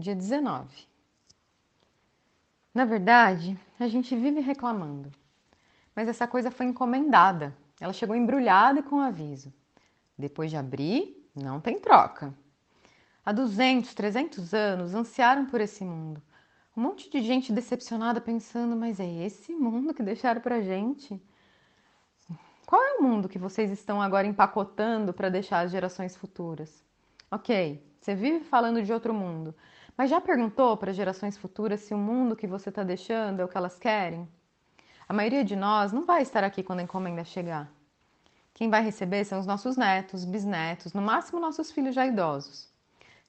dia 19. Na verdade, a gente vive reclamando, mas essa coisa foi encomendada. Ela chegou embrulhada com aviso. Depois de abrir, não tem troca. Há 200, 300 anos ansiaram por esse mundo. Um monte de gente decepcionada pensando, mas é esse mundo que deixaram pra gente? Qual é o mundo que vocês estão agora empacotando para deixar as gerações futuras? Ok, você vive falando de outro mundo, mas já perguntou para gerações futuras se o mundo que você está deixando é o que elas querem? A maioria de nós não vai estar aqui quando a encomenda chegar. Quem vai receber são os nossos netos, bisnetos, no máximo nossos filhos já idosos.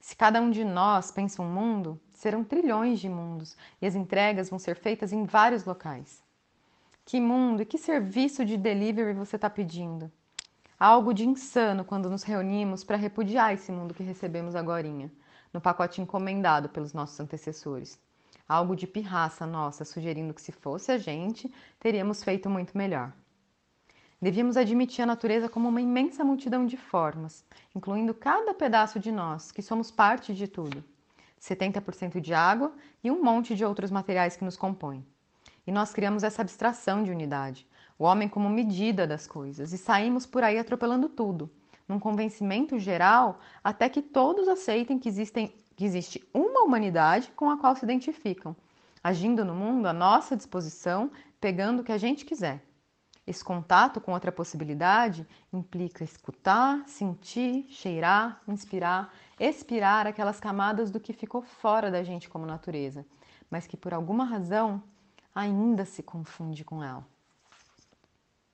Se cada um de nós pensa um mundo, serão trilhões de mundos e as entregas vão ser feitas em vários locais. Que mundo e que serviço de delivery você está pedindo? Algo de insano quando nos reunimos para repudiar esse mundo que recebemos agora, no pacote encomendado pelos nossos antecessores. Algo de pirraça nossa, sugerindo que se fosse a gente, teríamos feito muito melhor. Devíamos admitir a natureza como uma imensa multidão de formas, incluindo cada pedaço de nós, que somos parte de tudo. 70% de água e um monte de outros materiais que nos compõem. E nós criamos essa abstração de unidade, o homem como medida das coisas, e saímos por aí atropelando tudo, num convencimento geral, até que todos aceitem que, existem, que existe uma humanidade com a qual se identificam, agindo no mundo à nossa disposição, pegando o que a gente quiser. Esse contato com outra possibilidade implica escutar, sentir, cheirar, inspirar, expirar aquelas camadas do que ficou fora da gente como natureza, mas que por alguma razão ainda se confunde com ela.